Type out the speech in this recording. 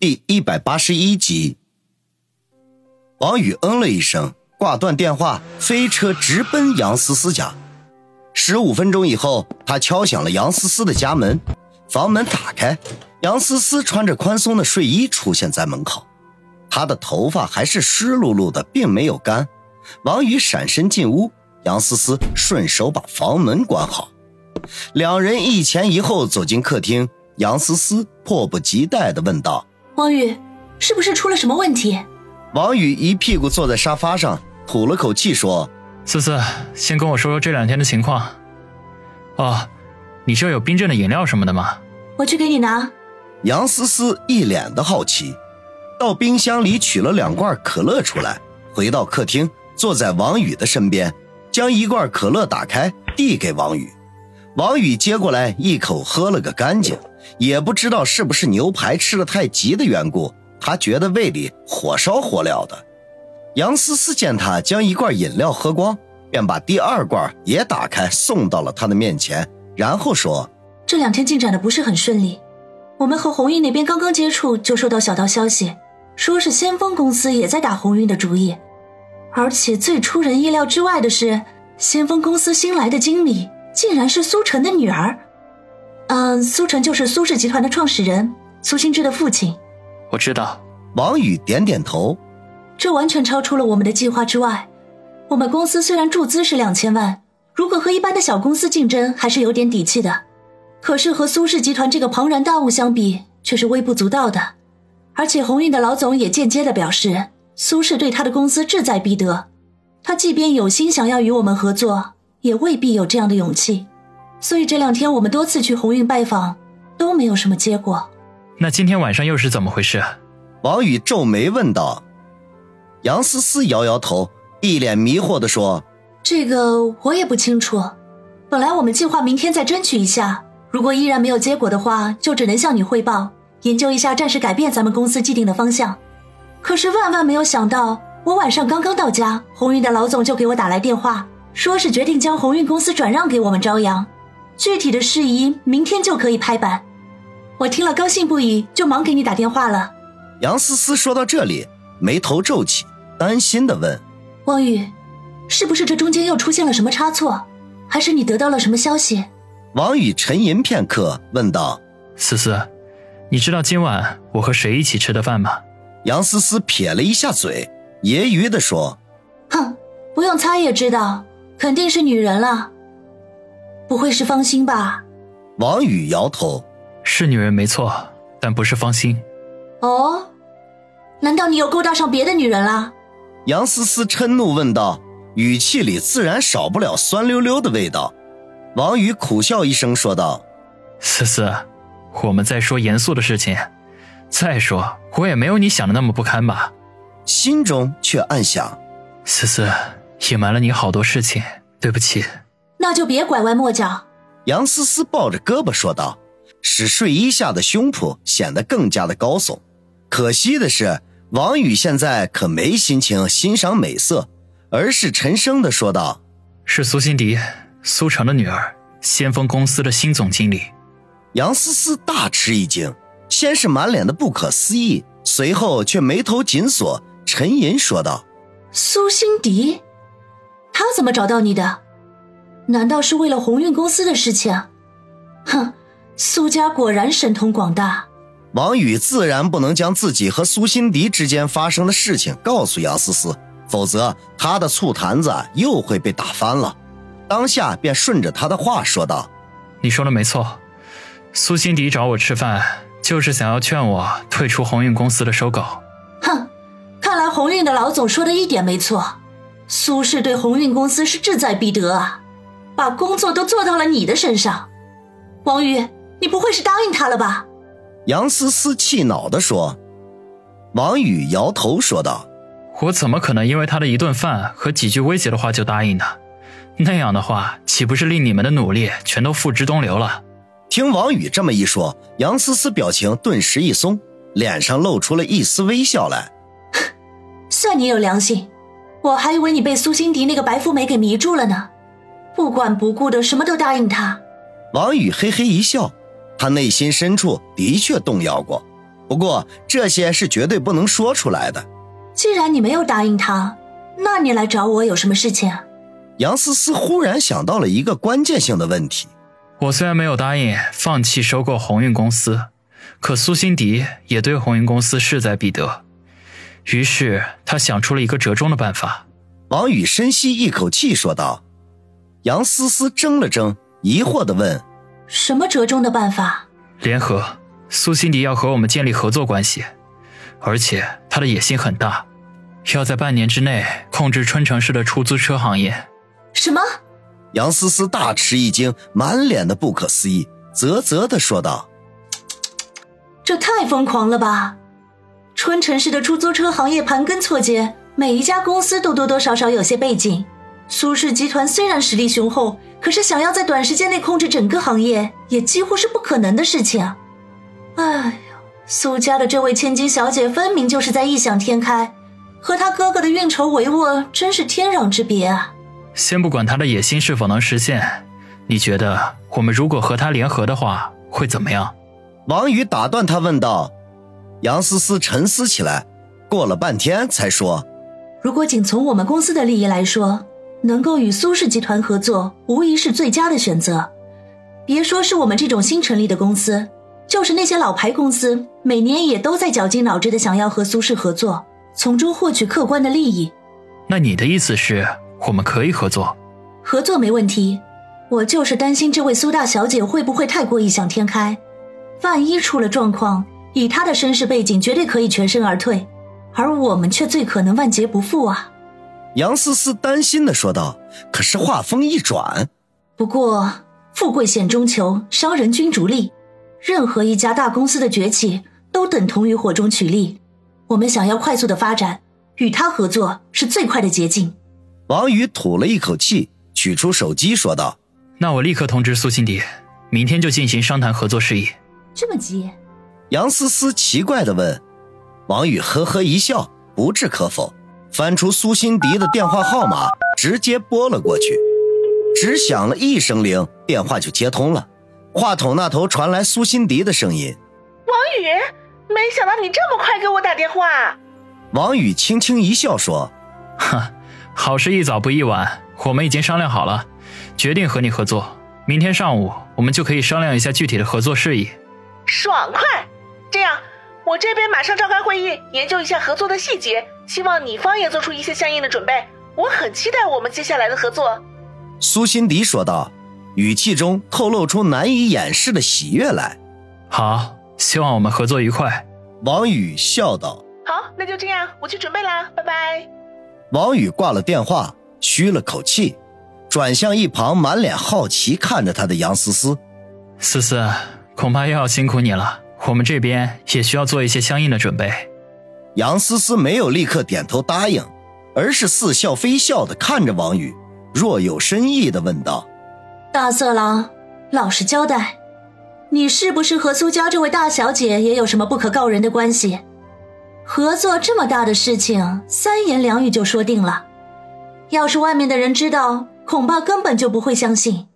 第一百八十一集。王宇嗯了一声，挂断电话，飞车直奔杨思思家。十五分钟以后，他敲响了杨思思的家门，房门打开，杨思思穿着宽松的睡衣出现在门口，她的头发还是湿漉漉的，并没有干。王宇闪身进屋，杨思思顺手把房门关好，两人一前一后走进客厅。杨思思迫不及待地问道：“王宇，是不是出了什么问题？”王宇一屁股坐在沙发上，吐了口气说：“思思，先跟我说说这两天的情况。哦，你这有冰镇的饮料什么的吗？我去给你拿。”杨思思一脸的好奇，到冰箱里取了两罐可乐出来，回到客厅，坐在王宇的身边，将一罐可乐打开，递给王宇。王宇接过来一口喝了个干净。也不知道是不是牛排吃的太急的缘故，他觉得胃里火烧火燎的。杨思思见他将一罐饮料喝光，便把第二罐也打开送到了他的面前，然后说：“这两天进展的不是很顺利，我们和鸿运那边刚刚接触就收到小道消息，说是先锋公司也在打鸿运的主意，而且最出人意料之外的是，先锋公司新来的经理竟然是苏晨的女儿。”嗯，苏晨就是苏氏集团的创始人，苏新之的父亲。我知道。王宇点点头。这完全超出了我们的计划之外。我们公司虽然注资是两千万，如果和一般的小公司竞争，还是有点底气的。可是和苏氏集团这个庞然大物相比，却是微不足道的。而且鸿运的老总也间接的表示，苏氏对他的公司志在必得。他即便有心想要与我们合作，也未必有这样的勇气。所以这两天我们多次去鸿运拜访，都没有什么结果。那今天晚上又是怎么回事？王宇皱眉问道。杨思思摇摇头，一脸迷惑地说：“这个我也不清楚。本来我们计划明天再争取一下，如果依然没有结果的话，就只能向你汇报，研究一下暂时改变咱们公司既定的方向。可是万万没有想到，我晚上刚刚到家，鸿运的老总就给我打来电话，说是决定将鸿运公司转让给我们朝阳。”具体的事宜明天就可以拍板，我听了高兴不已，就忙给你打电话了。杨思思说到这里，眉头皱起，担心的问：“王宇，是不是这中间又出现了什么差错？还是你得到了什么消息？”王宇沉吟片刻，问道：“思思，你知道今晚我和谁一起吃的饭吗？”杨思思撇了一下嘴，揶揄的说：“哼，不用猜也知道，肯定是女人了。”不会是芳心吧？王宇摇头，是女人没错，但不是芳心。哦，难道你又勾搭上别的女人了？杨思思嗔怒问道，语气里自然少不了酸溜溜的味道。王宇苦笑一声说道：“思思，我们在说严肃的事情。再说，我也没有你想的那么不堪吧？”心中却暗想：思思，隐瞒了你好多事情，对不起。那就别拐弯抹角。杨思思抱着胳膊说道，使睡衣下的胸脯显得更加的高耸。可惜的是，王宇现在可没心情欣赏美色，而是沉声的说道：“是苏心迪，苏城的女儿，先锋公司的新总经理。”杨思思大吃一惊，先是满脸的不可思议，随后却眉头紧锁，沉吟说道：“苏心迪，他怎么找到你的？”难道是为了鸿运公司的事情？哼，苏家果然神通广大。王宇自然不能将自己和苏辛迪之间发生的事情告诉杨思思，否则他的醋坛子又会被打翻了。当下便顺着他的话说道：“你说的没错，苏辛迪找我吃饭，就是想要劝我退出鸿运公司的收购。”哼，看来鸿运的老总说的一点没错，苏氏对鸿运公司是志在必得啊。把工作都做到了你的身上，王宇，你不会是答应他了吧？杨思思气恼地说。王宇摇头说道：“我怎么可能因为他的一顿饭和几句威胁的话就答应呢？那样的话，岂不是令你们的努力全都付之东流了？”听王宇这么一说，杨思思表情顿时一松，脸上露出了一丝微笑来。算你有良心，我还以为你被苏心迪那个白富美给迷住了呢。不管不顾的什么都答应他，王宇嘿嘿一笑，他内心深处的确动摇过，不过这些是绝对不能说出来的。既然你没有答应他，那你来找我有什么事情？杨思思忽然想到了一个关键性的问题。我虽然没有答应放弃收购鸿运公司，可苏辛迪也对鸿运公司势在必得，于是他想出了一个折中的办法。王宇深吸一口气说道。杨思思怔了怔，疑惑的问：“什么折中的办法？”联合。苏辛迪要和我们建立合作关系，而且他的野心很大，要在半年之内控制春城市的出租车行业。什么？杨思思大吃一惊，满脸的不可思议，啧啧的说道：“这太疯狂了吧！春城市的出租车行业盘根错节，每一家公司都多多少少有些背景。苏氏集团虽然实力雄厚，可是想要在短时间内控制整个行业，也几乎是不可能的事情。哎呦，苏家的这位千金小姐，分明就是在异想天开，和她哥哥的运筹帷幄，真是天壤之别啊！”先不管他的野心是否能实现，你觉得我们如果和他联合的话会怎么样？王宇打断他问道。杨思思沉思起来，过了半天才说：“如果仅从我们公司的利益来说，能够与苏氏集团合作，无疑是最佳的选择。别说是我们这种新成立的公司，就是那些老牌公司，每年也都在绞尽脑汁的想要和苏氏合作，从中获取客观的利益。那你的意思是？”我们可以合作，合作没问题。我就是担心这位苏大小姐会不会太过异想天开，万一出了状况，以她的身世背景，绝对可以全身而退，而我们却最可能万劫不复啊！杨思思担心的说道。可是话锋一转，不过富贵险中求，商人君逐利，任何一家大公司的崛起，都等同于火中取栗。我们想要快速的发展，与他合作是最快的捷径。王宇吐了一口气，取出手机说道：“那我立刻通知苏辛迪，明天就进行商谈合作事宜。”这么急？杨思思奇怪的问。王宇呵呵一笑，不置可否，翻出苏辛迪的电话号码，直接拨了过去。只响了一声铃，电话就接通了。话筒那头传来苏辛迪的声音：“王宇，没想到你这么快给我打电话。”王宇轻轻一笑说：“哈。”好事一早不一晚，我们已经商量好了，决定和你合作。明天上午我们就可以商量一下具体的合作事宜。爽快！这样，我这边马上召开会议，研究一下合作的细节。希望你方也做出一些相应的准备。我很期待我们接下来的合作。”苏辛迪说道，语气中透露出难以掩饰的喜悦来。好，希望我们合作愉快。”王宇笑道。“好，那就这样，我去准备啦，拜拜。”王宇挂了电话，吁了口气，转向一旁满脸好奇看着他的杨思思。思思，恐怕又要辛苦你了，我们这边也需要做一些相应的准备。杨思思没有立刻点头答应，而是似笑非笑的看着王宇，若有深意的问道：“大色狼，老实交代，你是不是和苏家这位大小姐也有什么不可告人的关系？”合作这么大的事情，三言两语就说定了。要是外面的人知道，恐怕根本就不会相信。